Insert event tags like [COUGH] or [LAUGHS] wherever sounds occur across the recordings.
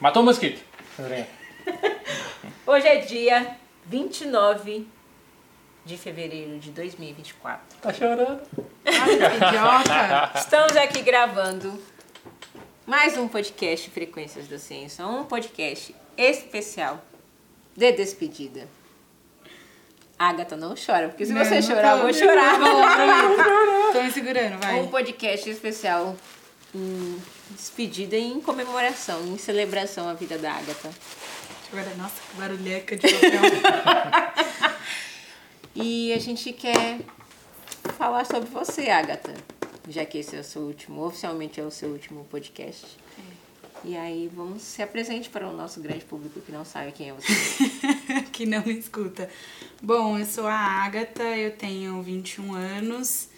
Matou o mosquito. [LAUGHS] Hoje é dia 29 de fevereiro de 2024. Tá chorando. Idiota. [LAUGHS] Estamos aqui gravando mais um podcast Frequências da Ciência, um podcast especial de despedida. Agatha não chora, porque se Não, você não chorar, eu vou chorar. Tô me segurando, vai. Um podcast especial em despedida e em comemoração, em celebração à vida da Agatha. Agora, nossa, que barulheca de papel. [LAUGHS] E a gente quer falar sobre você, Agatha, já que esse é o seu último, oficialmente é o seu último podcast. E aí vamos se apresente para o nosso grande público que não sabe quem é você. [LAUGHS] que não me escuta. Bom, eu sou a Agatha, eu tenho 21 anos.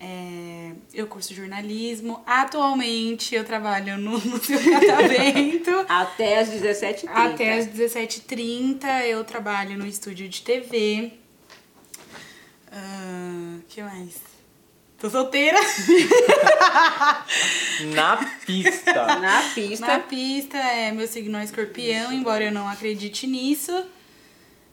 é, eu curso jornalismo. Atualmente eu trabalho no Museu Catavento. [LAUGHS] Até às 17h30. Até às 17h30 eu trabalho no estúdio de TV. O que mais? Tô solteira. [LAUGHS] Na pista. Na pista. Na pista, é, meu signo é escorpião, embora eu não acredite nisso.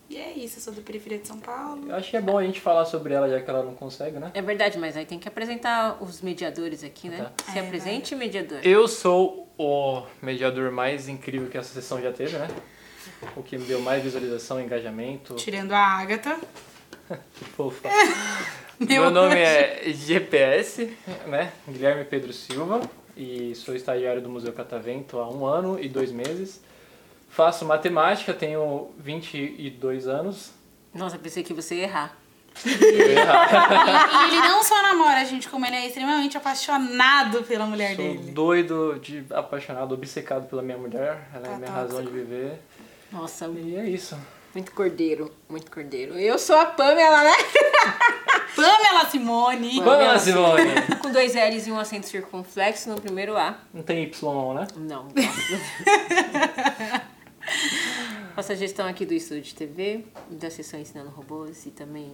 E é isso, eu sou da periferia de São Paulo. Eu acho que é bom a gente falar sobre ela, já que ela não consegue, né? É verdade, mas aí tem que apresentar os mediadores aqui, né? Tá. Se É, apresente, mediador. Eu sou o mediador mais incrível que essa sessão já teve, né? O que me deu mais visualização, engajamento. Tirando a Agatha. [LAUGHS] Que fofa. [LAUGHS] Meu Meu nome é GPS, né? Guilherme Pedro Silva. E sou estagiário do Museu Catavento há um ano e dois meses. Faço matemática, tenho 22 anos. Nossa, pensei que você ia errar. E, e ele não só namora a gente, como ele é extremamente apaixonado pela mulher Sou dele. doido, de apaixonado, obcecado pela minha mulher. Ela é Tá a minha tóxico. razão de viver. Nossa, E é isso. muito cordeiro, muito cordeiro. Eu sou a Pamela, né? [LAUGHS] Simone. Vamos, Simone! Com dois L's e um acento circunflexo no primeiro A. Não tem Y, né? Não, Faço a gestão aqui do estúdio de TV, da sessão Ensinando Robôs e também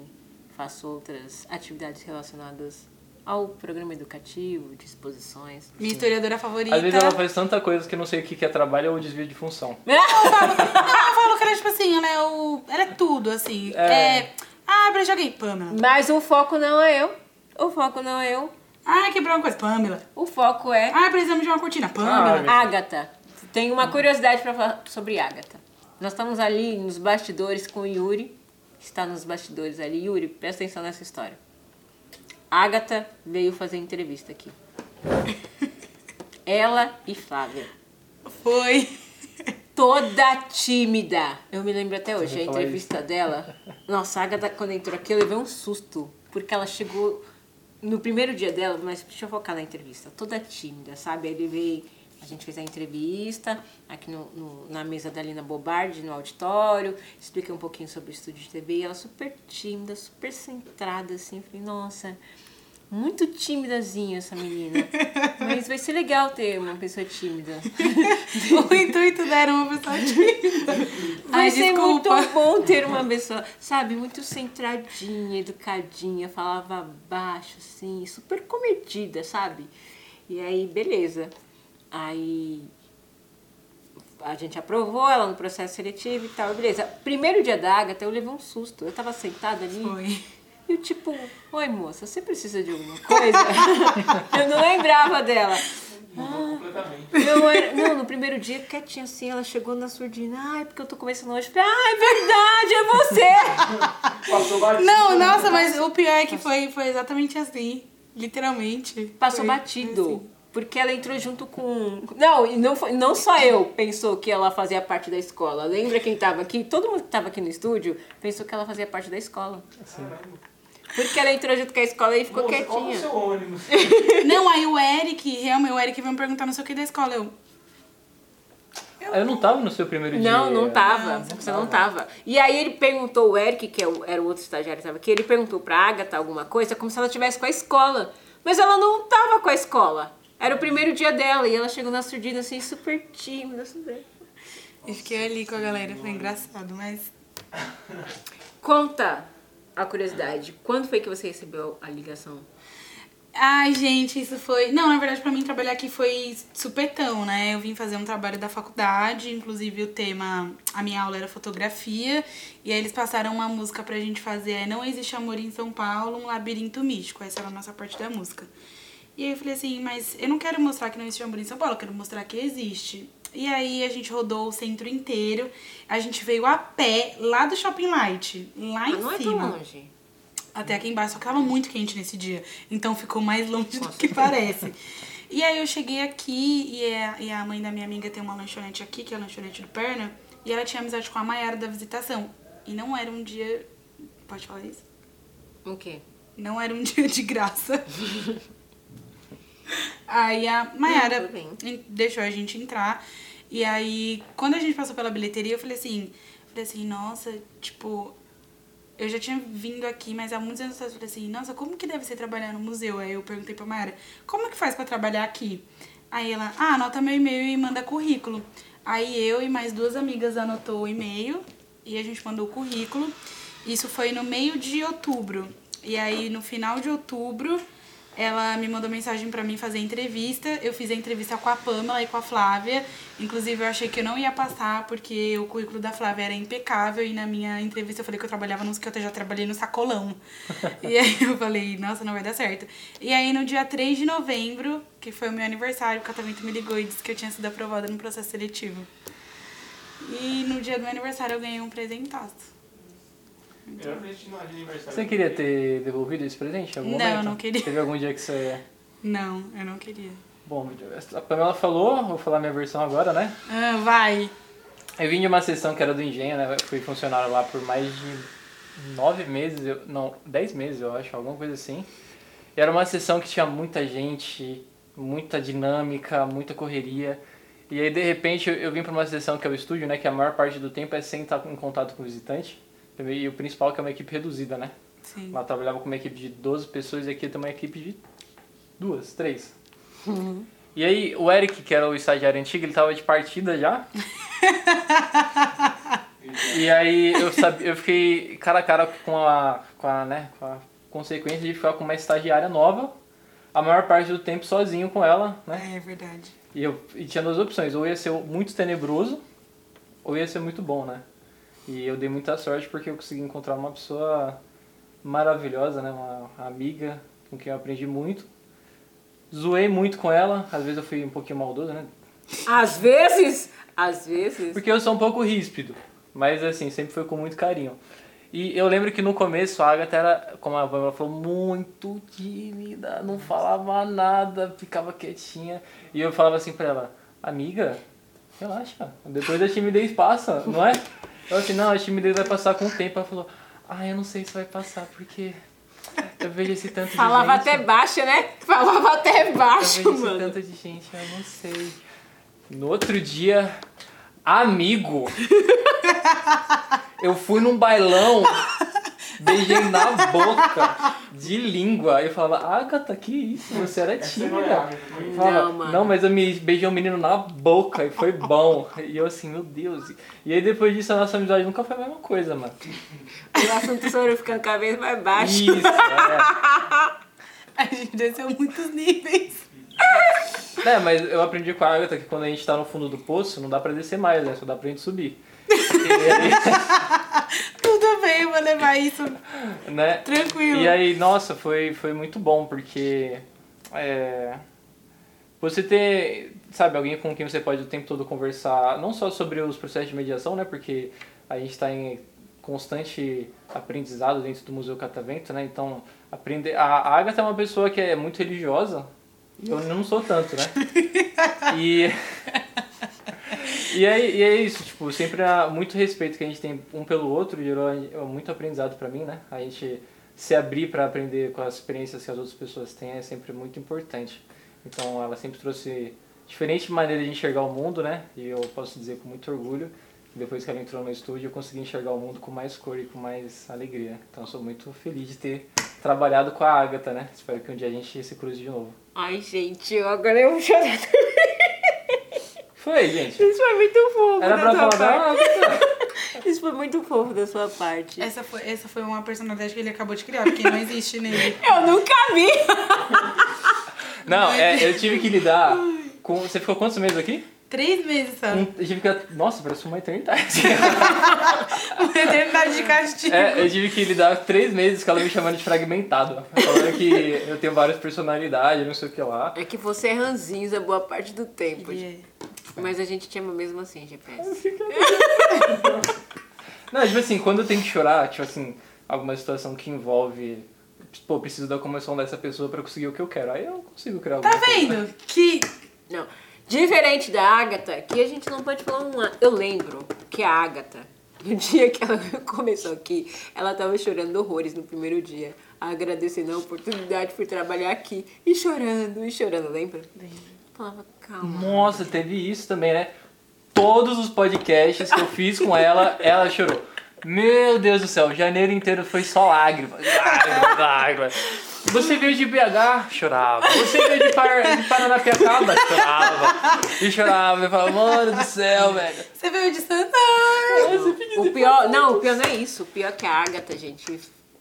faço outras atividades relacionadas ao programa educativo, de exposições. Minha historiadora favorita. Às vezes ela faz tanta coisa que eu não sei o que que é trabalho ou desvio de função. Não, eu falo que ela é tipo assim, ela é o. Ela é tudo, assim. É. É. Ah, pra joguei, Pamela. Mas o foco não é eu. O foco não é eu. Ah, quebrou uma coisa, Pamela. O foco é Ah, precisamos de uma cortina, Pamela. Ah, Agatha. Tenho uma curiosidade para falar sobre Agatha. Nós estamos ali nos bastidores com o Yuri, está nos bastidores ali. Yuri, presta atenção nessa história. Agatha veio fazer entrevista aqui. [LAUGHS] Ela e Flávia. Foi. Toda tímida. Eu me lembro até hoje, a entrevista dela. Nossa, a Agatha, quando entrou aqui, eu levei um susto. Porque ela chegou no primeiro dia dela, mas deixa eu focar na entrevista. Toda tímida, sabe? Aí ele veio, a gente fez a entrevista aqui no, no- na mesa da Lina Bobardi, no auditório. Expliquei um pouquinho sobre o estúdio de TV. E ela super tímida, super centrada, assim. Falei, nossa, muito timidazinha essa menina. [LAUGHS] Mas vai ser legal ter uma pessoa tímida. [LAUGHS] o intuito dela era uma pessoa tímida. Vai Ai, ser desculpa. muito bom ter uma pessoa, sabe, muito centradinha, educadinha, falava baixo, assim, super comedida, sabe? E aí, beleza. Aí a gente aprovou ela no processo seletivo e tal, beleza. Primeiro dia da Agatha, eu levei um susto. Eu tava sentada ali. Foi. E eu tipo, oi moça, você precisa de alguma coisa? [LAUGHS] eu não lembrava dela. Não, era, não, no primeiro dia, quietinha assim, ela chegou na surdina. Ai, porque eu tô começando hoje. Falei, ah, é verdade, é você! [LAUGHS] Passou batido. Não, nossa, mas o pior é que foi, foi exatamente assim. Literalmente. Passou Foi batido. assim. Porque ela entrou junto com. Não, e não, foi, não só eu pensou que ela fazia parte da escola. Lembra quem tava aqui? Todo mundo que tava aqui no estúdio pensou que ela fazia parte da escola. Porque ela entrou junto com a escola e ficou quietinha. ônibus? [LAUGHS] Não, aí o Eric, realmente, o Eric veio me perguntar não sei o que da escola. Eu. Eu não tava no seu primeiro dia. Não, não tava. Não, você não tava. E aí ele perguntou, o Eric, que é o- era o outro estagiário que tava aqui, ele perguntou pra Agatha alguma coisa, como se ela tivesse com a escola. Mas ela não tava com a escola. Era o primeiro dia dela e ela chegou na surdina assim, super tímida, super... E fiquei ali com a galera, foi engraçado, mas. Conta a curiosidade. Quando foi que você recebeu a ligação? Ai, gente, isso foi. Não, na verdade, pra mim trabalhar aqui foi supetão, né? Eu vim fazer um trabalho da faculdade, inclusive o tema. A minha aula era fotografia, e aí eles passaram uma música pra gente fazer. É Não Existe Amor em São Paulo, um labirinto místico. Essa era a nossa parte da música. E aí eu falei assim, mas eu não quero mostrar que não existe amor em São Paulo, eu quero mostrar que existe. E aí a gente rodou o centro inteiro, a gente veio a pé lá do Shopping Light, lá Ah, em não é cima. tão longe. Até aqui embaixo, só que tava muito quente nesse dia. Então ficou mais longe do que parece. E aí eu cheguei aqui e a, e a mãe da minha amiga tem uma lanchonete aqui, que é a lanchonete do Perna, e ela tinha amizade com a Maiara da visitação. E não era um dia. Pode falar isso? O quê? Não era um [LAUGHS] dia de graça. [LAUGHS] Aí a Mayara deixou a gente entrar. E aí, quando a gente passou pela bilheteria, eu falei assim, falei assim, nossa, tipo, eu já tinha vindo aqui, mas há muitos anos atrás eu falei assim, nossa, como que deve ser trabalhar no museu? Aí eu perguntei pra Mayara, como que faz pra trabalhar aqui? Aí ela, ah, anota meu e-mail e manda currículo. Aí eu e mais duas amigas anotou o e-mail e a gente mandou o currículo. Isso foi no meio de outubro. E aí, no final de outubro, ela me mandou mensagem pra mim fazer entrevista. Eu fiz a entrevista com a Pamela e com a Flávia. Inclusive, eu achei que eu não ia passar porque o currículo da Flávia era impecável. E na minha entrevista eu falei que eu trabalhava nos que eu já trabalhei no sacolão. [LAUGHS] e aí eu falei, nossa, não vai dar certo. E aí, no dia 3 de novembro, que foi o meu aniversário, o Catavento me ligou e disse que eu tinha sido aprovada no processo seletivo. E no dia do meu aniversário eu ganhei um presentaço. Você queria ter devolvido esse presente em algum Não, momento? eu não queria. Teve algum dia que você... Não, eu não queria. Bom, a Pamela falou, vou falar minha versão agora, né? Ah, vai! Eu vim de uma sessão que era do Engenho, né? Fui funcionário lá por mais de nove meses, eu, não, dez meses eu acho, alguma coisa assim. E era uma sessão que tinha muita gente, muita dinâmica, muita correria. E aí, de repente, eu, eu vim para uma sessão que é o estúdio, né? Que a maior parte do tempo é sem estar em contato com o visitante. E o principal que é uma equipe reduzida, né? Sim. Lá trabalhava com uma equipe de 12 pessoas e aqui tem uma equipe de duas, três. E aí, o Eric, que era o estagiário antigo, ele tava de partida já. e aí, eu, sabe, eu fiquei cara a cara com a, com, a, né, com a consequência de ficar com uma estagiária nova, a maior parte do tempo sozinho com ela, né? É verdade. E, eu, e tinha duas opções, ou ia ser muito tenebroso, ou ia ser muito bom, né? E eu dei muita sorte porque eu consegui encontrar uma pessoa maravilhosa, né? Uma amiga com quem eu aprendi muito. Zoei muito com ela, às vezes eu fui um pouquinho maldoso, né? Às vezes, às vezes. Porque eu sou um pouco ríspido, mas assim, sempre foi com muito carinho. E eu lembro que no começo a Agatha era, como a Pamela falou, muito tímida, não falava nada, ficava quietinha. E eu falava assim pra ela, amiga, relaxa, depois a timidez passa, não é? Eu assim, não, a timidez vai passar com o tempo. Ela falou, ah, eu não sei se vai passar, porque eu vejo esse tanto de Falava gente. até baixo, né? Falava até Eu baixo, vejo esse mano. tanto de gente, eu não sei. No outro dia, amigo, [LAUGHS] eu fui num bailão, beijei na boca, de língua. Eu falava, Agatha, que isso? Você era tímida. Eu falava, não, mas eu me beijei um menino na boca e foi bom. E eu assim, meu Deus. E aí depois disso a nossa amizade nunca foi a mesma coisa, mano. O assunto sobre ficando cada vez mais baixo. Isso, é. [LAUGHS] A gente desceu muitos níveis. É, mas eu aprendi com a Agatha que quando a gente tá no fundo do poço, não dá pra descer mais, né? Só dá pra gente subir. Aí, [LAUGHS] Tudo bem, vou levar isso né? tranquilo. E aí, nossa, foi, foi muito bom, porque é, você ter, sabe, alguém com quem você pode o tempo todo conversar, não só sobre os processos de mediação, né, porque a gente está em constante aprendizado dentro do Museu Catavento, né, então aprender... A, a Agatha é uma pessoa que é muito religiosa, eu não sou tanto, né, [LAUGHS] e... [LAUGHS] E é, e é isso, tipo, sempre há muito respeito que a gente tem um pelo outro, gerou muito aprendizado pra mim, né? A gente se abrir pra aprender com as experiências que as outras pessoas têm é sempre muito importante. Então ela sempre trouxe diferente maneira de enxergar o mundo, né? E eu posso dizer com muito orgulho que depois que ela entrou no estúdio eu consegui enxergar o mundo com mais cor e com mais alegria. Então sou muito feliz de ter trabalhado com a Agatha, né? Espero que um dia a gente se cruze de novo. Ai, gente, agora eu vou chorar. Foi, gente? Isso foi muito fofo Era da pra sua falar parte. da. [LAUGHS] Isso foi muito fofo da sua parte. Essa foi, essa foi uma personalidade que ele acabou de criar, porque não existe nele. [LAUGHS] Eu nunca vi. [LAUGHS] Não, é, eu tive que lidar com... Você ficou quantos meses aqui? Três meses só. Um- eu tive que... Nossa, parece uma eternidade. Uma eternidade de castigo. É, eu tive que lidar três meses com ela me chamando de fragmentado. Falando que eu tenho várias personalidades, não sei o que lá. É que você é ranzinza boa parte do tempo. Ele Mas a gente te ama mesmo assim, GPS. [LAUGHS] Não, tipo assim, quando eu tenho que chorar, tipo assim, alguma situação que envolve. Pô, preciso da comoção dessa pessoa pra conseguir o que eu quero. Aí eu consigo criar Tá alguma coisa. vendo? Que. Não. Diferente da Agatha, que a gente não pode falar uma. Eu lembro que a Agatha, no [LAUGHS] dia que ela começou aqui, ela tava chorando horrores no primeiro dia. Agradecendo a oportunidade por trabalhar aqui. E chorando, e chorando, lembra? Falava, calma. Nossa, teve isso também, né? Todos os podcasts que eu fiz com ela, ela chorou. Meu Deus do céu, janeiro inteiro foi só lágrimas, lágrimas, lágrimas. Você veio de BH? Chorava. Você veio de, Par de Paranapiacaba? Chorava. E chorava. Eu falava, mano do céu, velho. Você veio de Santana. O pior, não, o pior não é isso. O pior é que a Agatha, gente,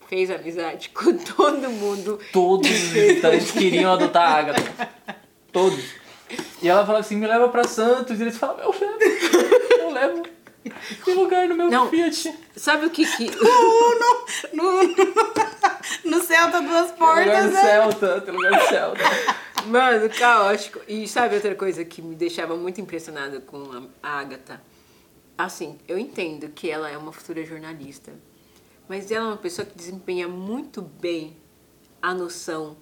fez amizade com [LAUGHS] todo mundo. Todos os [LAUGHS] visitantes queriam adotar a Agatha. Todos. E ela falava assim, me leva pra Santos. E eles falavam, eu levo. Eu levo. Tem lugar no meu Não. Fiat. Sabe o que que... [LAUGHS] No, no, no Celta Duas Tem lugar Portas, no né? Celta. Tem lugar no Celta. Mano, caótico. E sabe outra coisa que me deixava muito impressionada com a a Agatha? Assim, eu entendo que ela é uma futura jornalista, mas ela é uma pessoa que desempenha muito bem a noção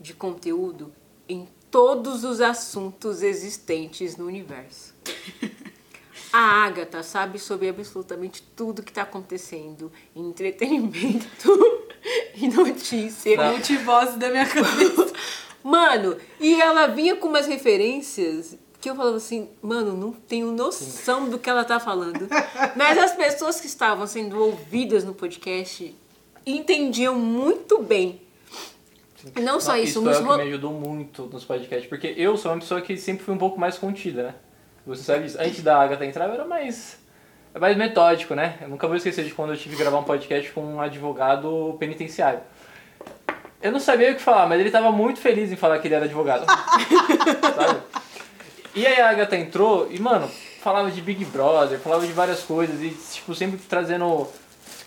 de conteúdo em todos os assuntos existentes no universo. A Agatha sabe sobre absolutamente tudo que está acontecendo em entretenimento [LAUGHS] e notícia. Multivoz da minha cabeça. Mano, e ela vinha com umas referências que eu falava assim, mano, não tenho noção do que ela tá falando. Mas as pessoas que estavam sendo ouvidas no podcast entendiam muito bem. Não só isso, Isso nos é o que me ajudou muito nos podcasts. Porque eu sou uma pessoa que sempre fui um pouco mais contida, né? Você sabe disso. Antes da Agatha entrar, eu era mais... é mais metódico, né? Eu nunca vou esquecer de quando eu tive que gravar um podcast com um advogado penitenciário. Eu não sabia o que falar, mas ele tava muito feliz em falar que ele era advogado. [LAUGHS] sabe? E aí a Agatha entrou e, mano, falava de Big Brother, falava de várias coisas e, tipo, sempre trazendo.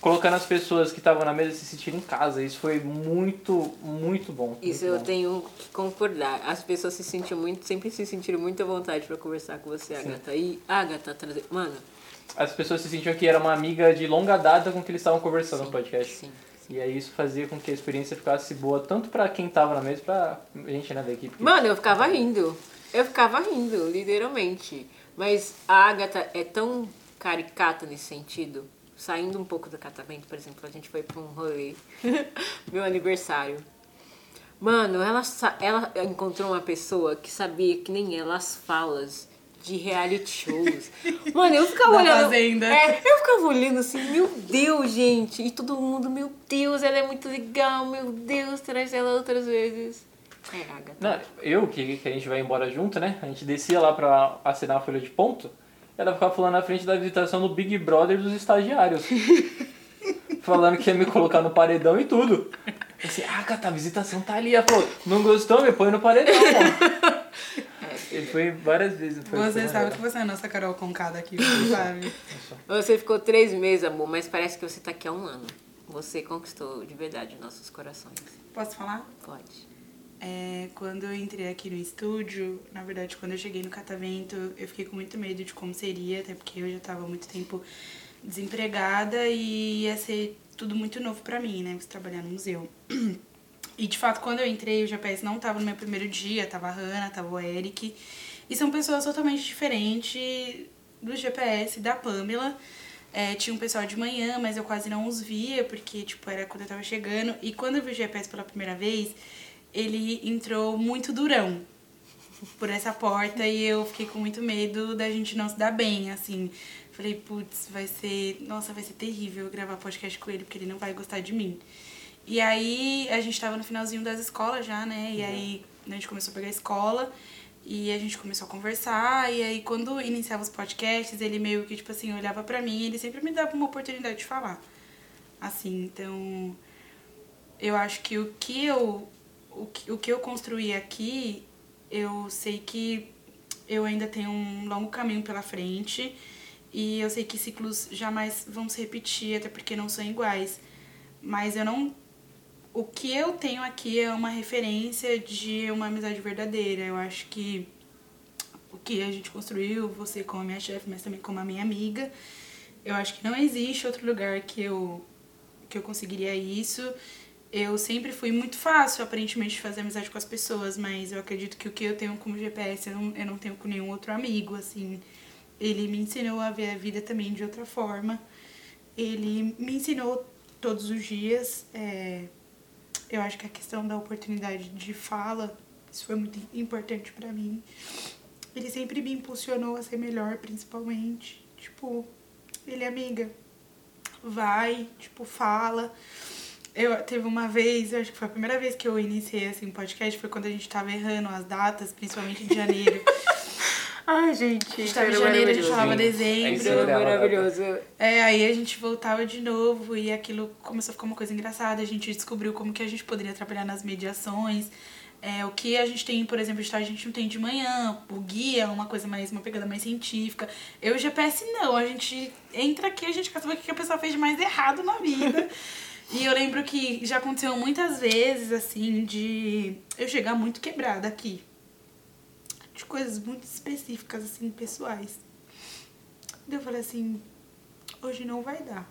Colocando as pessoas que estavam na mesa se sentirem em casa. Isso foi muito, muito bom. Isso muito eu bom. tenho que concordar. As pessoas se sentiam muito, sempre se sentiram muito à vontade pra conversar com você, Agatha. E Agatha trazer. Mano, As pessoas se sentiam que era uma amiga de longa data com que eles estavam conversando no podcast. sim. E aí isso fazia com que a experiência ficasse boa tanto pra quem tava na mesa pra gente né, da equipe. Mano, eu ficava rindo. Eu ficava rindo, literalmente. Mas a Agatha é tão caricata nesse sentido. Saindo um pouco do catamento, por exemplo, a gente foi pra um rolê. [LAUGHS] Meu aniversário. Mano, ela, ela encontrou uma pessoa que sabia que nem ela as falas de reality shows. [LAUGHS] Mano, eu ficava Da olhando. Fazenda. É, eu ficava olhando assim, meu Deus, gente. E todo mundo, meu Deus, ela é muito legal, meu Deus, traz ela outras vezes. É, Agatha. Não, eu, que, que a gente vai embora junto, né? A gente descia lá pra assinar a folha de ponto. Ela ficava falando na frente da visitação do Big Brother dos estagiários. [LAUGHS] falando que ia me colocar no paredão e tudo. Eu disse, ah, Cata, a visitação tá ali. Ela falou, não gostou? Me põe no paredão, pô. [LAUGHS] Ele foi várias vezes. Foi, Você sabe que você é a nossa Carol Concada aqui, você [LAUGHS] sabe? Você ficou três meses, amor, mas parece que você tá aqui há um ano. Você conquistou de verdade nossos corações. Posso falar? Pode. É, quando eu entrei aqui no estúdio, na verdade, quando eu cheguei no catavento, eu fiquei com muito medo de como seria, até porque eu já tava há muito tempo desempregada e ia ser tudo muito novo pra mim, né? Trabalhar no museu. E de fato, quando eu entrei, o GPS não tava no meu primeiro dia, tava a Hannah, tava o Eric. E são pessoas totalmente diferentes do GPS, da Pamela. É, tinha um pessoal de manhã, mas eu quase não os via, porque, tipo, era quando eu tava chegando. E quando eu vi o GPS pela primeira vez, ele entrou muito durão por essa porta e eu fiquei com muito medo da gente não se dar bem, assim. Falei, putz, vai ser. Nossa, vai ser terrível gravar podcast com ele, porque ele não vai gostar de mim. E aí a gente tava no finalzinho das escolas já, né? E aí a gente começou a pegar a escola. E a gente começou a conversar, e aí quando iniciava os podcasts, ele meio que, tipo assim, olhava pra mim e ele sempre me dava uma oportunidade de falar. Assim, então eu acho que o que eu o que, o que eu construí aqui, eu sei que eu ainda tenho um longo caminho pela frente e eu sei que ciclos jamais vão se repetir, até porque não são iguais. Mas eu não o que eu tenho aqui é uma referência de uma amizade verdadeira. Eu acho que o que a gente construiu, você como a minha chefe, mas também como a minha amiga, eu acho que não existe outro lugar que eu que eu conseguiria isso. Eu sempre fui muito fácil, aparentemente, de fazer amizade com as pessoas, mas eu acredito que o que eu tenho como GPS eu não, eu não tenho com nenhum outro amigo, assim. Ele me ensinou a ver a vida também de outra forma. Ele me ensinou todos os dias. É, eu acho que a questão da oportunidade de fala, isso foi muito importante para mim. Ele sempre me impulsionou a ser melhor, principalmente. Tipo, ele é amiga, vai, tipo, fala. Eu teve uma vez, eu acho que foi a primeira vez que eu iniciei assim um podcast, foi quando a gente tava errando as datas, principalmente de janeiro. [LAUGHS] Ai, gente. A gente tava em janeiro, a gente falava dezembro. É maravilhoso. É, aí a gente voltava de novo e aquilo começou a ficar uma coisa engraçada. A gente descobriu como que a gente poderia trabalhar nas mediações. É, o que a gente tem, por exemplo, a gente não tem de manhã, o guia, uma coisa mais, uma pegada mais científica. Eu, GPS, não. A gente entra aqui, a gente quer saber o que a pessoa fez de mais errado na vida. [LAUGHS] e eu lembro que já aconteceu muitas vezes, assim, de eu chegar muito quebrada aqui. De coisas muito específicas, assim, pessoais. Daí eu falei assim, hoje não vai dar.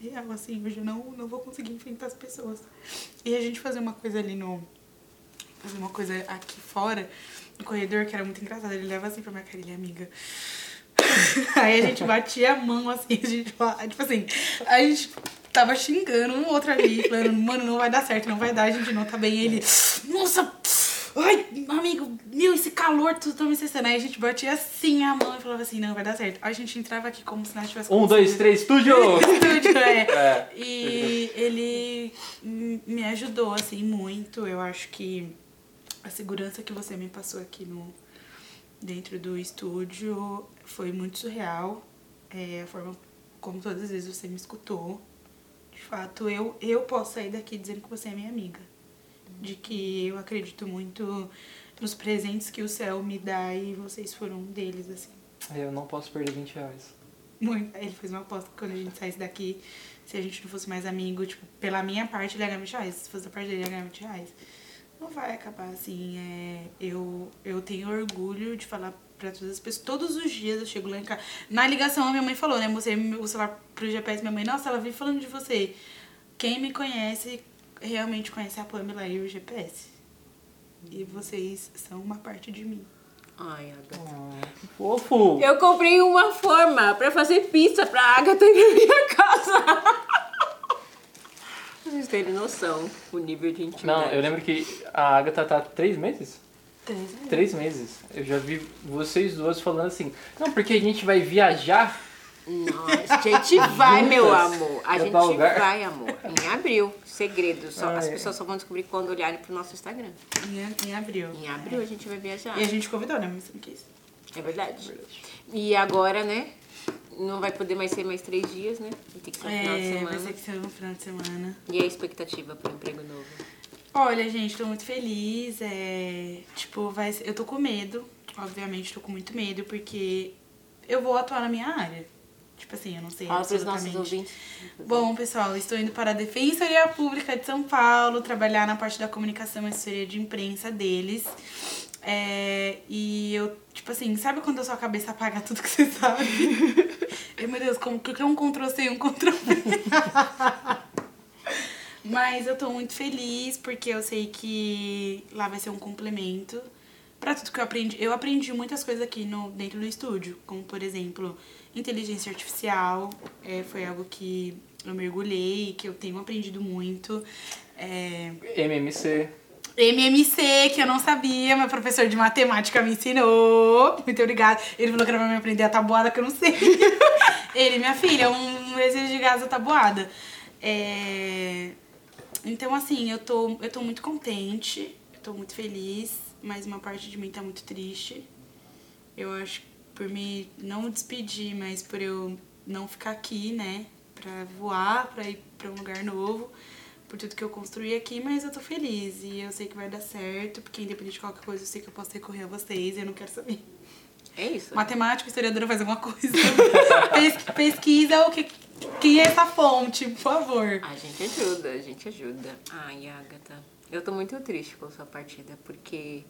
Real, assim, hoje eu não, não vou conseguir enfrentar as pessoas. E a gente fazer uma coisa ali no. Fazer uma coisa aqui fora, no corredor, que era muito engraçado. Ele leva assim pra minha cara, ele é amiga. [LAUGHS] Aí a gente batia a mão assim, a gente tipo assim, a gente tava xingando um outro ali, falando, mano, não vai dar certo, não vai dar, a gente não tá bem. E ele, nossa, ai, amigo, meu, esse calor, tu tá me estressando. Aí a gente batia assim a mão e falava assim, não, vai dar certo. Aí a gente entrava aqui como se nós tivesse Um, dois, três, estúdio! [LAUGHS] estúdio, é. [LAUGHS] É. E ele me ajudou, assim, muito. Eu acho que a segurança que você me passou aqui no dentro do estúdio foi muito surreal. É, a forma como todas as vezes você me escutou. De fato, eu, eu posso sair daqui dizendo que você é minha amiga. De que eu acredito muito nos presentes que o céu me dá e vocês foram um deles, assim. Eu não posso perder 20 reais. Muito. Ele fez uma aposta que quando a gente saísse daqui, se a gente não fosse mais amigo, tipo, pela minha parte, ele ia ganhar 20 reais. Se fosse a parte dele, ele ia ganhar 20 reais. Não vai acabar assim. É, eu, eu tenho orgulho de falar pra todas as pessoas. Todos os dias eu chego lá em casa. Na ligação, a minha mãe falou, né? Mostrei o celular pro GPS, minha mãe, nossa, ela veio falando de você. Quem me conhece, realmente conhece a Pamela e o GPS. E vocês são uma parte de mim. Ai, Agatha. Ah, fofo! Eu comprei uma forma pra fazer pizza pra Agatha [LAUGHS] na minha casa. Vocês terem noção o nível de intimidade. Não, eu lembro que a Agatha tá há três meses? Três meses. Três meses. Eu já vi vocês duas falando assim, não, porque a gente vai viajar. Nossa, a gente vai, meu amor. A Pra gente vai, amor. Em abril. Segredo. Só, Ah, as é. pessoas só vão descobrir quando olharem pro nosso Instagram. Em, em abril. Em abril a gente vai viajar. E a gente convidou, né? Mas não quis. É verdade. E agora, né? Não vai poder mais ser mais três dias, né? Ter que ser no final de É, semana. vai ser que ser no final de semana. E a expectativa pro emprego novo? Olha, gente, tô muito feliz. É, tipo, vai ser- eu tô com medo. Obviamente, tô com muito medo, porque eu vou atuar na minha área. Tipo assim, eu não sei Fala pros nossos ouvintes. Bom, pessoal, estou indo para a Defensoria Pública de São Paulo, trabalhar na parte da comunicação e assessoria de imprensa deles. É, e eu, tipo assim, sabe quando a sua cabeça apaga tudo que você sabe? [LAUGHS] e, meu Deus, como que é um Ctrl-C e um Ctrl-V? [LAUGHS] Mas eu tô muito feliz porque eu sei que lá vai ser um complemento pra tudo que eu aprendi. Eu aprendi muitas coisas aqui no, dentro do estúdio, como por exemplo, inteligência artificial. É, foi algo que eu mergulhei, que eu tenho aprendido muito. É, MMC. MMC, que eu não sabia, meu professor de matemática me ensinou. Muito obrigada. Ele falou que era pra me aprender a tabuada, que eu não sei. [LAUGHS] Ele, minha filha, um exercício de gás da tabuada. É, Então, assim, eu tô, eu tô muito contente, eu tô muito feliz. mas uma parte de mim tá muito triste. Eu acho por me não despedir, mas por eu não ficar aqui, né? Pra voar, pra ir pra um lugar novo, por tudo que eu construí aqui, mas eu tô feliz e eu sei que vai dar certo, porque independente de qualquer coisa, eu sei que eu posso recorrer a vocês e eu não quero saber. É isso. Matemático, historiadora faz alguma coisa. [LAUGHS] Pes- pesquisa o que. Quem é essa fonte, por favor. A gente ajuda, a gente ajuda. Ai, Agatha, eu tô muito triste com a sua partida, porque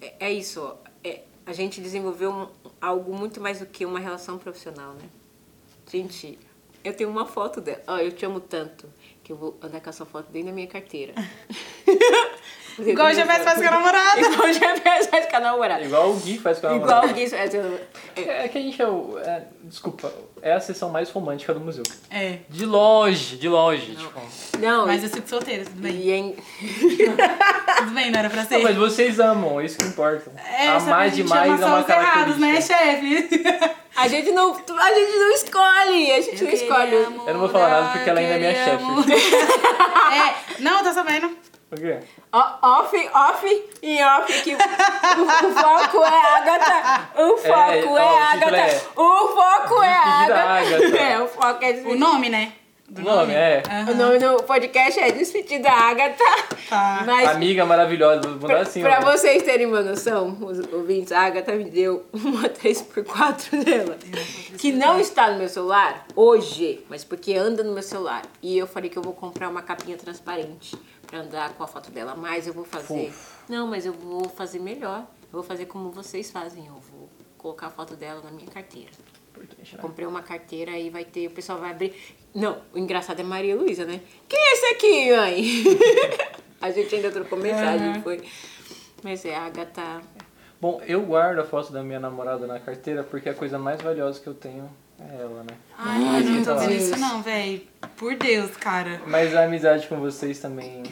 é, é isso, é, a gente desenvolveu um- algo muito mais do que uma relação profissional, né? Gente, eu tenho uma foto dela. Ó, eu te amo tanto que eu vou andar com essa foto dentro da minha carteira. [LAUGHS] Igual o GPS faz com a namorada. [LAUGHS] Igual o GPS faz com a namorada. Igual o Gui faz com a Igual namorada. o Gui. É, é que a gente é o. é, desculpa, é a sessão mais romântica do museu. É. De longe, de longe. Tipo. Não, Mas eu fico solteira, tudo bem. e em- [LAUGHS] Tudo bem, não era pra ser. Não, mas vocês amam, isso que importa. É, a Amar demais é uma os errados, característica. né, chefe? a gente não, a gente não escolhe, a gente não escolhe. Eu não vou falar nada porque ela ainda é minha chefe. [LAUGHS] É, não, tá sabendo. O quê? Off, off e off, que o, o foco é a Agatha. O foco É, é, ó, Agatha. é O foco é Agatha. É, o foco é O nome, né? Do O nome, é. Aham. O nome do podcast é Despedida Agatha. Tá. Mas Amiga maravilhosa, vou mudar pra, assim. pra ó. vocês terem uma noção, os ouvintes, a Agatha me deu uma [LAUGHS] 3x4 dela. Que não está no meu celular hoje, mas porque anda no meu celular. E eu falei que eu vou comprar uma capinha transparente pra andar com a foto dela. Mas eu vou fazer. Não, mas eu vou fazer melhor. Eu vou fazer como vocês fazem. Eu vou colocar a foto dela na minha carteira. Né? Comprei uma carteira e vai ter, o pessoal vai abrir. Não, o engraçado é Maria Luísa, né? Quem é esse aqui, mãe? [LAUGHS] a gente ainda trocou mensagem, Uhum. foi. Mas é, a Agatha. Bom, eu guardo a foto da minha namorada na carteira porque a coisa mais valiosa que eu tenho é ela, né? Ai, eu não tô vendo isso não, véi. Por Deus, cara. Mas a amizade com vocês também. Se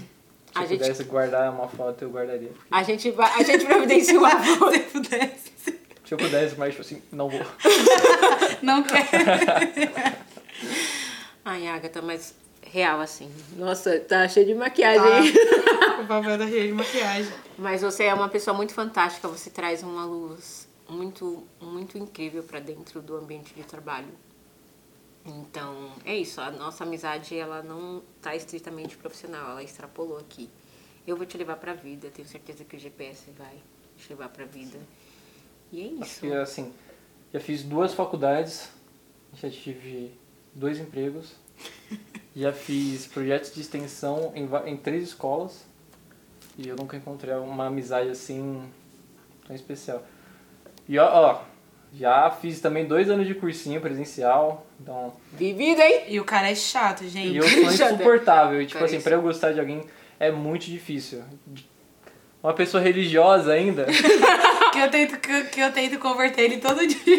A eu gente- pudesse guardar uma foto, eu guardaria. A gente vai. A gente providencia uma [LAUGHS] foto. Se pudesse. Se eu pudesse, mas tipo assim, não vou. [LAUGHS] Não quero. [LAUGHS] Ai, Agatha, mas real assim. Nossa, tá cheio de maquiagem. hein? O papel tá cheio de maquiagem. Mas você é uma pessoa muito fantástica, você traz uma luz muito, muito incrível pra dentro do ambiente de trabalho. Então, é isso, a nossa amizade ela não tá estritamente profissional, ela extrapolou aqui. Eu vou te levar pra vida, tenho certeza que o GPS vai te levar pra vida. E é isso. assim, já fiz duas faculdades, já tive dois empregos, [LAUGHS] já fiz projetos de extensão em, em três escolas e eu nunca encontrei uma amizade assim tão especial. E ó, ó, já fiz também dois anos de cursinho presencial, então. Vivida, hein? E o cara é chato, E gente. eu sou [LAUGHS] insuportável. E tipo Cara, assim, pra eu gostar de alguém é muito difícil. Uma pessoa religiosa ainda [LAUGHS] Que eu tento, que, que eu tento converter ele todo dia.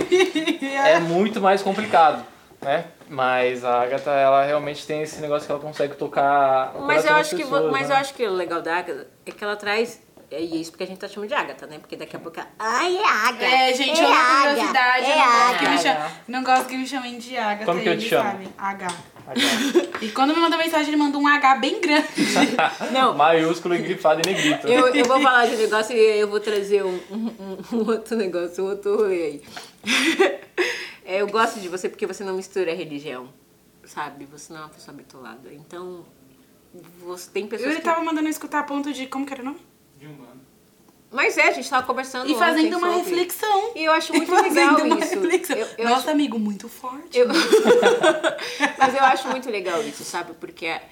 é muito mais complicado, né? Mas a Agatha, ela realmente tem esse negócio que ela consegue tocar. Mas eu acho que pessoas, mas né? eu acho que o legal da Agatha é que ela traz é isso porque a gente tá chamando de Agatha, né? Porque daqui a pouco ela, ai, é Agatha. É, gente, é Agatha, curiosidade. é eu não gosto, que me Agatha. cham- não gosto que me chamem de Agatha. Como que eu te chamo? H. E quando me manda mensagem, ele manda um H bem grande. [LAUGHS] Não, Maiúsculo, grifado e negrito. eu, eu vou falar de negócio e eu vou trazer um, um- um- outro negócio, um outro rolê aí. [LAUGHS] É, eu gosto de você porque você não mistura religião, sabe? Você não é uma pessoa bitolada. Então, você tem pessoas Ele que... tava mandando eu escutar a ponto de. Como que era o nome? Mas é, a gente tava conversando E fazendo ontem uma sobre- reflexão. E eu acho muito legal uma isso. reflexão. Eu, eu Nosso acho- amigo muito forte. Eu... [LAUGHS] Mas eu acho muito legal isso, sabe? Porque é,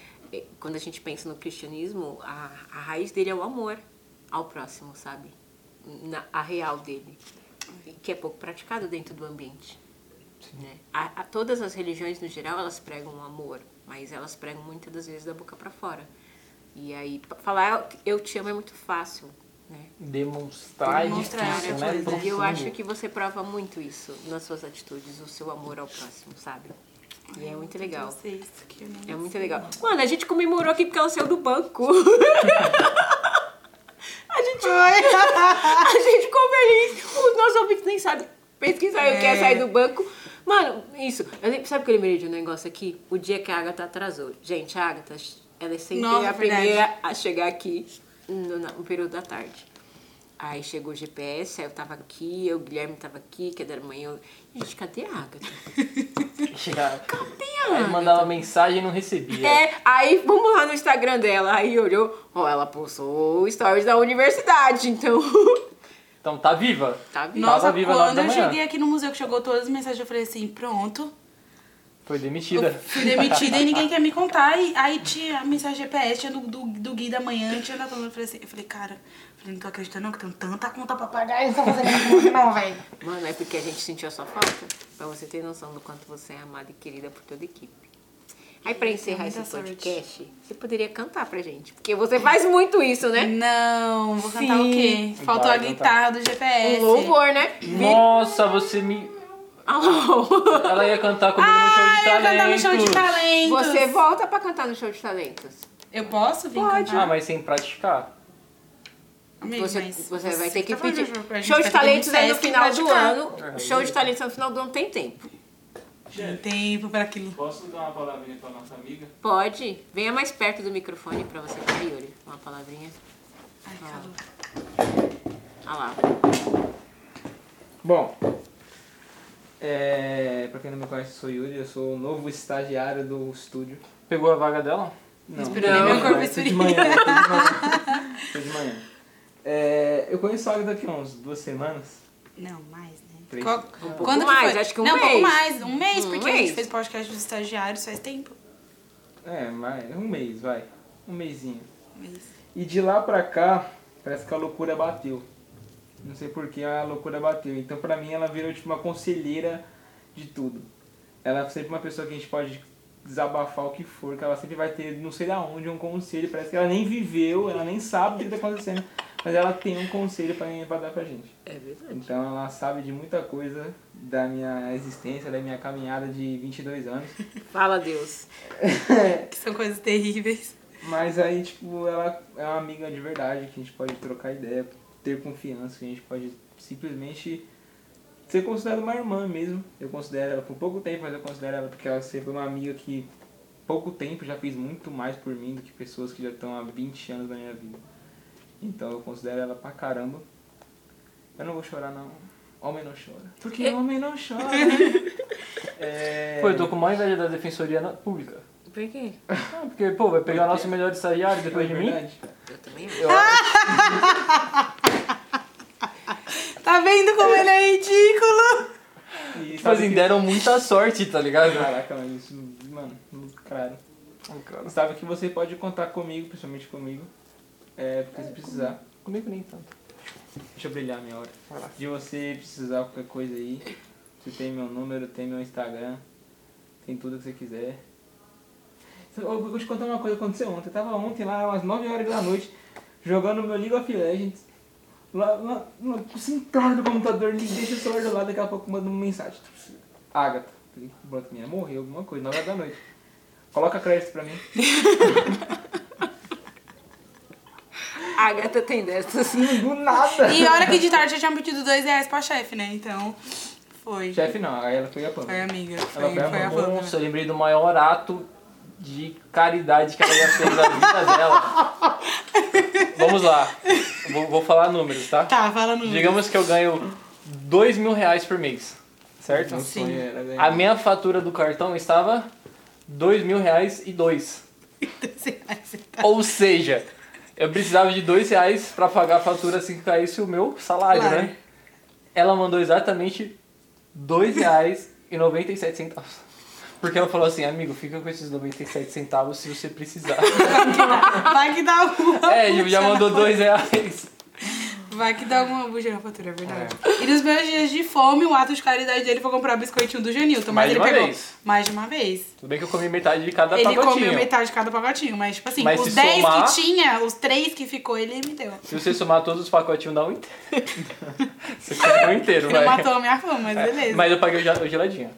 quando a gente pensa no cristianismo, a, a raiz dele é o amor ao próximo, sabe? Na, a real dele. Que é pouco praticado dentro do ambiente. Né? A, a- todas as religiões, no geral, elas pregam o amor, mas elas pregam muitas das vezes da boca pra fora. E aí, falar eu te amo é muito fácil, né? Demonstrar é Demonstrar difícil, é né? coisa. Profundo. E eu acho que você prova muito isso nas suas atitudes, o seu amor ao próximo, sabe? E é muito legal. Não É muito sei. legal. Mano, a gente comemorou aqui porque ela saiu do banco. [LAUGHS] a gente, [LAUGHS] a gente ficou feliz. Os nossos ouvintes nem sabem pesquisar o que é É. sair do banco. Mano, isso. Eu sabe o que eu lembrei de um negócio aqui? O dia que a Agatha atrasou. Gente, a Agatha, ela é sempre Nossa, a verdade. primeira a chegar aqui no, no período da tarde. Aí chegou o GPS, aí eu tava aqui, eu, o Guilherme tava aqui, que é da manhã. Eu... Gente, cadê a Agatha? [LAUGHS] Chegava. Cadê a Aí Agatha? mandava mensagem e não recebia. É, aí vamos lá no Instagram dela. Aí olhou, ó, ela postou o stories da universidade, então. Então tá viva. tá vindo. Nossa, viva às nove quando eu manhã. cheguei aqui no museu que chegou todas as mensagens, eu falei assim, pronto. Foi demitida. Fui demitida e ninguém quer me contar. E aí tinha a mensagem GPS, tinha do, do, do Gui da manhã, tinha da todo Eu falei assim, eu falei, cara, eu falei, não tô acreditando não, que eu tenho tanta conta pra pagar e não tô fazendo não, velho. Mano, é porque a gente sentiu a sua falta. Pra você ter noção do quanto você é amada e querida por toda a equipe. Aí pra encerrar esse muita sorte. podcast, você poderia cantar pra gente. Porque você faz muito isso, né? Não, vou cantar o Sim. quê? Faltou Vai a cantar. guitarra do GPS. Um louvor, né? Nossa, você me. Alô. Ela ia cantar comigo no show Ah, de ia cantar no show de talentos. talentos. Você volta pra cantar no show de talentos. Eu posso vir Pode. cantar? Ah, mas sem praticar. Amigo, Você, você vai ter que tá pedir. pra Show de talentos é no final do ano. Show de talentos é no final do ano tem tempo. Tem tempo para aquilo. Posso dar uma palavrinha pra nossa amiga? Pode. Venha mais perto do microfone pra você tá, Yuri? Uma palavrinha. Ai, calor. Olha lá. Bom, é, pra quem não me conhece, eu sou Yuri, eu sou o novo estagiário do estúdio. Pegou a vaga dela? Não, Inspirei meu corpo tô de manhã, tô de manhã. [LAUGHS] Tô de manhã. É, eu conheço a Agatha daqui a uns duas semanas. Não, mais, né? Três. Qual- Um pouco Quando que mais, foi? acho que um Não, um mês. pouco mais. Um mês, Um porque a mês. gente fez podcast dos estagiários faz tempo. É, mas um mês, vai. Um mêsinho. Um mês. E de lá pra cá, parece que a loucura bateu. Não sei por que a loucura bateu. Então pra mim ela virou tipo uma conselheira de tudo. Ela é sempre uma pessoa que a gente pode desabafar o que for, que ela sempre vai ter não sei aonde um conselho. Parece que ela nem viveu, ela nem sabe o que tá acontecendo. Mas ela tem um conselho pra, pra dar pra gente. É verdade. Então ela sabe de muita coisa da minha existência, da minha caminhada de 22 anos. Fala, Deus. [LAUGHS] Que são coisas terríveis. Mas aí, tipo, ela é uma amiga de verdade, que a gente pode trocar ideia, ter confiança, que a gente pode simplesmente ser considerado uma irmã mesmo. Eu considero ela por pouco tempo, mas eu considero ela porque ela sempre foi uma amiga que pouco tempo já fez muito mais por mim do que pessoas que já estão há 20 anos na minha vida. Então eu considero ela pra caramba. Eu não vou chorar não. Homem não chora. Porque homem não chora. [LAUGHS] é... Pô, eu tô com uma inveja da defensoria na- pública. Por quê? Ah, porque, pô, vai pegar nosso melhor estagiário depois de mim? É. Eu também acho. Eu, [LAUGHS] Tá vendo como ele é ridículo? E tipo assim, que- deram muita sorte, tá ligado? Caraca, mano, isso, mano, claro. Sabe que você pode contar comigo, principalmente comigo. É, porque se precisar. Comigo nem tanto. Deixa eu brilhar a minha hora. Vai lá. De você precisar qualquer coisa aí. Você tem meu número, tem meu Instagram. Tem tudo que você quiser. Eu vou te contar uma coisa que aconteceu ontem. Eu tava ontem lá, umas 9 horas da noite, jogando meu League of Legends. Lá, lá, lá sentado no computador, liguei, deixa o celular do lado, daqui a pouco manda uma mensagem. Agatha. Falei, Pronto, minha morreu, alguma coisa, 9 horas da noite. Coloca crédito pra mim. [LAUGHS] A gata tem dessas. Do nada. E a hora que de tarde eu tinha pedido dois reais pra chefe, né? Então, foi. Chefe não, aí ela foi a Pamela. Foi amiga. Ela Foi, foi a foi. Pamela. Nossa, eu lembrei do maior ato de caridade que ela já fez na vida dela. Vamos lá. Vou, vou falar números, tá? Tá, fala no Digamos que eu ganho dois mil reais por mês, certo? Sim. A minha fatura do cartão estava dois mil reais e dois. Ou seja, eu precisava de dois reais pra pagar a fatura assim que caísse o meu salário, Claro. né? Ela mandou exatamente dois reais e noventa e sete centavos. Porque ela falou assim, amigo, fica com esses 97 centavos se você precisar. [LAUGHS] Vai que dá alguma [LAUGHS] é, e já mandou dois reais. Vai que dá alguma bucha na fatura, é verdade. E nos meus dias de fome, o ato de caridade dele foi comprar biscoitinho do Genilton. Mas Mais de ele uma pegou vez. mais de uma vez. Tudo bem que eu comi metade de cada Ele pacotinho. comeu metade de cada pacotinho, mas tipo assim, Mas os se 10 somar- que tinha, os 3 que ficou, ele me deu. Se você somar todos os pacotinhos, dá um inteiro. [LAUGHS] você comeu um inteiro, Ele vai. matou a minha fome, mas beleza. Mas eu paguei o geladinho.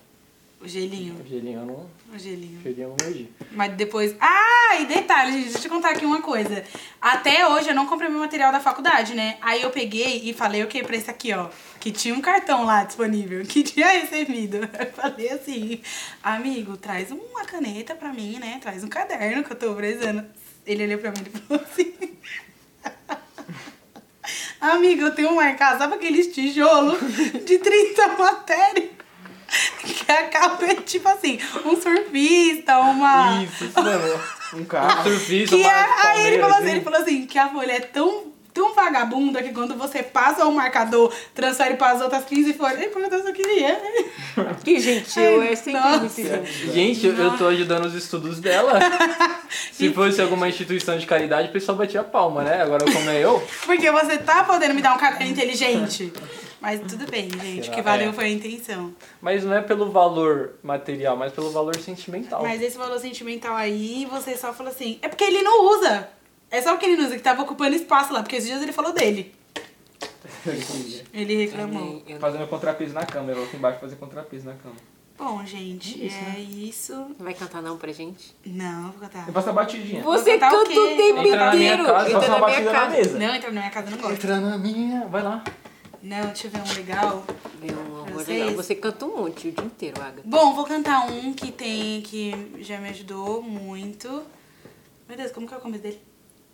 O gelinho, O gelinho eu não, o gelinho. o gelinho eu não mordi. Mas depois. Ah, e detalhe, gente, deixa eu contar aqui uma coisa. Até hoje eu não comprei meu material da faculdade, né? Aí eu peguei e falei o que pra esse aqui, ó. Que tinha um cartão lá disponível, [LAUGHS] que tinha recebido. Eu falei assim, amigo, traz uma caneta pra mim, né? Traz um caderno que eu tô precisando. Ele olhou pra mim e falou assim. [LAUGHS] Amiga, eu tenho marcado, sabe aqueles tijolos de 30 matérias? [LAUGHS] Que a capa é tipo assim, um surfista, uma. Isso, isso mesmo. Um Um carro. surfista, Que uma a- aí ele falou assim, assim. ele falou assim, que a folha é tão, tão vagabunda que quando você passa o marcador, transfere para as outras 15 folhas. Ele perguntou se eu queria. [LAUGHS] Que gentil, Ai, é sempre nossa. muito gentil. Gente, eu, eu tô ajudando os estudos dela. [LAUGHS] Se fosse alguma instituição de caridade, o pessoal batia palma, né? Agora, como é eu, Porque você tá podendo me dar um caderno inteligente. Mas tudo bem, gente. O que valeu É. foi a intenção. mas não é pelo valor material, mas pelo valor sentimental. Mas esse valor sentimental aí, você só fala assim, é porque ele não usa. É só porque ele não usa, que tava ocupando espaço lá, porque esses dias ele falou dele. Ele reclamou. Eu- Fazendo contrapeso na cama. Eu vou aqui embaixo fazer contrapeso na cama. Bom, gente, é isso. Vai cantar não pra gente? Não, vou cantar. Eu faço a batidinha. Você o canta quê? o tempo Entra na minha inteiro. casa, Entra na uma minha batida na casa. mesa. Não, entra na minha casa, eu não gosto. Entra na minha, vai lá. Não, deixa eu ver um legal. Meu amor, Vocês? legal. Você canta um monte o dia inteiro, Aga. Bom, vou cantar um que tem, que já me ajudou muito. Meu Deus, como que é o começo dele?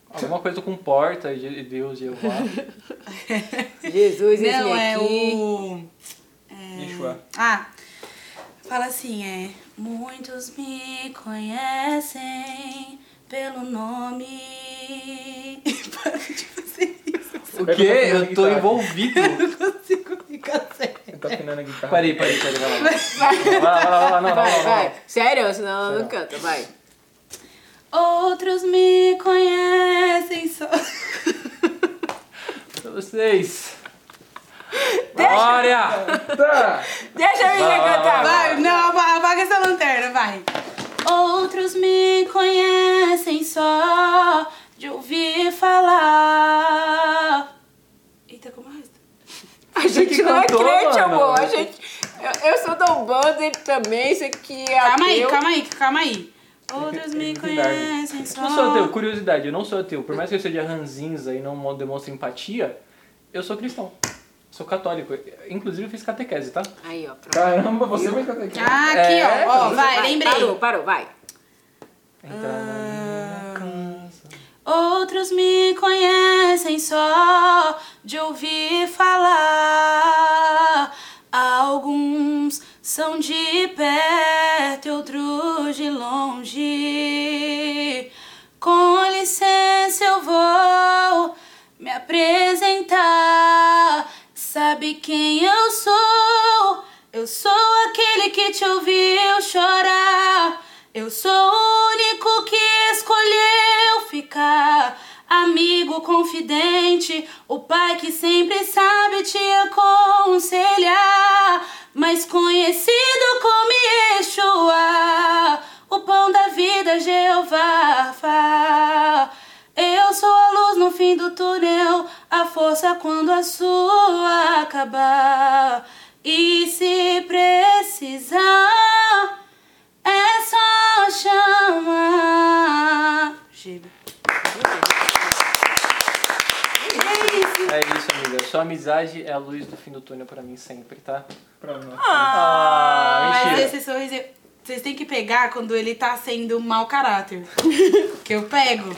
Alguma coisa com porta, Je- Deus, Jeová. [LAUGHS] Jesus, esse Não, é aqui. o... é- Yeshua. Ah, fala assim, é... Muitos me conhecem pelo nome... [LAUGHS] Para de fazer isso. O quê? Eu tô envolvido. [LAUGHS] Eu não consigo ficar sério. Eu tô afinando a guitarra. Parei, parei, parei, vai lá. Vai lá, não, Vai, vai. Sério? Senão ela não canta, vai. Outros me conhecem só... [LAUGHS] Pra vocês. Glória! Tá. Deixa a menina vai, cantar. Vai, não, apa- apaga essa lanterna, vai. Outros me conhecem só de ouvir falar. Eita, como é isso? A gente que não é cantou, crente, mano. amor. A gente... Eu, eu sou da Umbanda, ele também. Isso aqui é Calma aí, ateu. calma aí, calma aí. Outros me Curiosidade. conhecem só. Não sou ateu, curiosidade, eu não sou ateu. Por mais que eu seja ranzinza e não demonstre empatia, eu sou cristão. Sou católico. Inclusive eu fiz catequese, tá? Aí, ó, pronto. Caramba, você vai cantar aqui. Ah, aqui, É, ó. Ó, você vai, lembrei. Parou, parou, vai. Casa. Outros me conhecem só de ouvir falar. Alguns são de perto outros de longe. Com licença, eu vou me apresentar. Sabe quem eu sou? Eu sou aquele que te ouviu chorar. Eu sou Amigo confidente, o pai que sempre sabe te aconselhar. Mais conhecido como Yeshua, o pão da vida, Jeová. Eu sou a luz no fim do túnel, a força quando a sua acabar. E se precisar, é só chamar. Chega. É isso. É isso, amiga. Sua amizade é a luz do fim do túnel pra mim sempre, tá? Pra nós. Ah, Mas mentira. esse sorriso, vocês têm que pegar quando ele tá sendo mau caráter. [LAUGHS] que eu pego.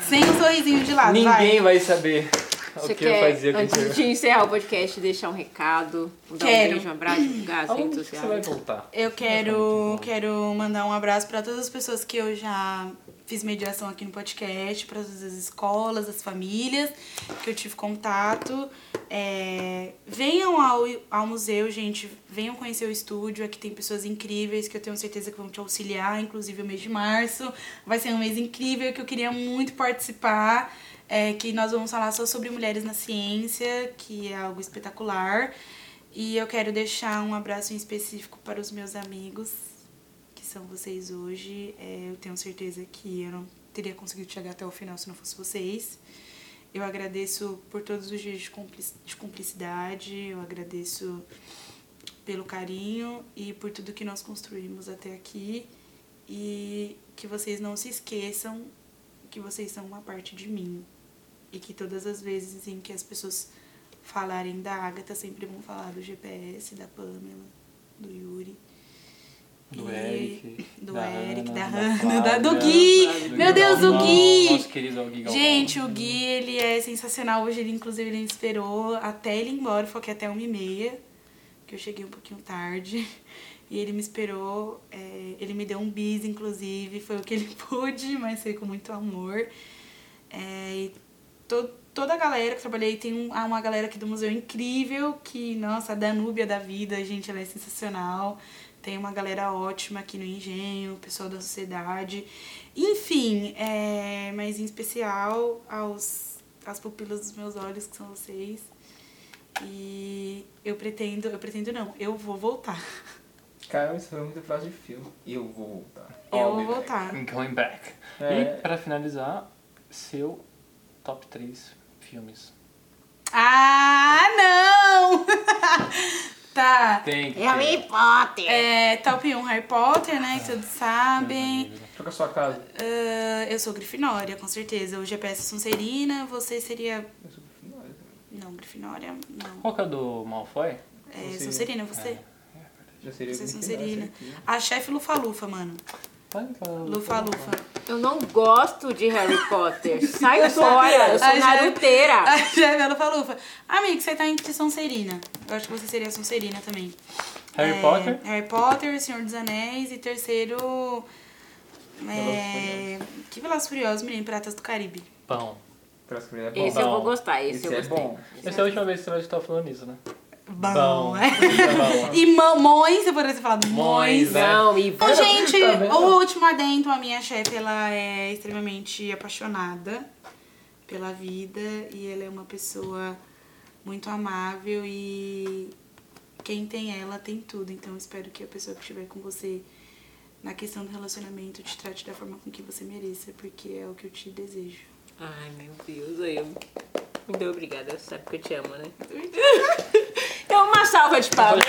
Sem o sorrisinho de lado, Ninguém vai. vai saber Você o que eu quer, fazia com antes de encerrar o podcast, deixar um recado? Dar Quero. um beijo, um abraço, [CLEARS THROAT] divulgar as redes que você vai sociais? voltar? Eu quero, quero mandar um abraço para todas as pessoas que eu já fiz mediação aqui no podcast, para as escolas, as famílias que eu tive contato. É, venham ao, ao museu, gente, venham conhecer o estúdio. Aqui tem pessoas incríveis que eu tenho certeza que vão te auxiliar, inclusive o mês de março. Vai ser um mês incrível que eu queria muito participar. É, que nós vamos falar só sobre mulheres na ciência, que é algo espetacular. E eu quero deixar um abraço em específico para os meus amigos, são vocês hoje. É, eu tenho certeza que eu não teria conseguido chegar até o final se não fosse vocês. Eu agradeço por todos os dias de cumplic- de cumplicidade, eu agradeço pelo carinho e por tudo que nós construímos até aqui. E que vocês não se esqueçam que vocês são uma parte de mim. E que todas as vezes em que as pessoas falarem da Agatha, sempre vão falar do GPS, da Pamela, do Yuri. Do Da Eric, da Hannah, da Hannah, da- do Gui. do Meu Deus, o Gui! Nosso querido Gui Galvão. Gente, o Gui, ele é sensacional. Hoje, ele, inclusive, ele me esperou até ele ir embora. Foi que até uma e meia, que eu cheguei um pouquinho tarde. E ele me esperou. é, ele me deu um bis, inclusive. Foi o que ele [LAUGHS] pôde, mas foi com muito amor. É, e to- toda a galera que trabalhei, tem um- uma galera aqui do museu incrível, que, nossa, a Danúbia da vida, gente, ela é sensacional. Tem uma galera ótima aqui no Engenho, o pessoal da sociedade. Enfim, é, mas em especial aos, às pupilas dos meus olhos, que são vocês. E eu pretendo, eu pretendo não, eu vou voltar. [LAUGHS] Cara, isso foi muita frase de filme. Eu vou voltar. Eu I'll vou back. voltar. Going back. É. E pra finalizar, seu top 3 filmes. Ah, não! [LAUGHS] tá. Tem que Harry ter. Potter. É, top 1 Harry Potter, né? Que todos sabem. Troca a sua casa. Ah, eu sou Grifinória, com certeza. O GPS é Sonserina, você seria. Eu sou Grifinória também. Não, Grifinória, não. Qual que é do Malfoy? É Sonserina. Sonserina, você? Já seria Você é Sonserina. certinho. A chefe Lufa-Lufa, mano. Lufa-Lufa. Eu não gosto de Harry Potter. [LAUGHS] Sai fora, eu sou A naruteira. [LAUGHS] A chefe é Lufa-Lufa. Amigo, você tá entre Sonserina. Eu acho que você seria Sonserina também. Harry É, Potter? Harry Potter, Senhor dos Anéis e terceiro. É, que Velozes e Furiosos, menino, Piratas do Caribe. Bom. É bom. Esse eu vou Bom. gostar, esse, Esse eu é gostei. bom. Essa é a última vez que você vai estar falando isso, né? Bom, é. Bom. [LAUGHS] E mamões, você poderia ter falado Mões, né? Não, e Então, gente, Tá o último adendo, a minha chefe, ela é extremamente apaixonada pela vida e ela é uma pessoa muito amável e quem tem ela tem tudo. Então, espero que a pessoa que estiver com você na questão do relacionamento te trate da forma com que você mereça, porque é o que eu te desejo. Ai, meu Deus, aí eu... Muito obrigada, você sabe que eu te amo, né? Então, [LAUGHS] uma salva de. Palmas.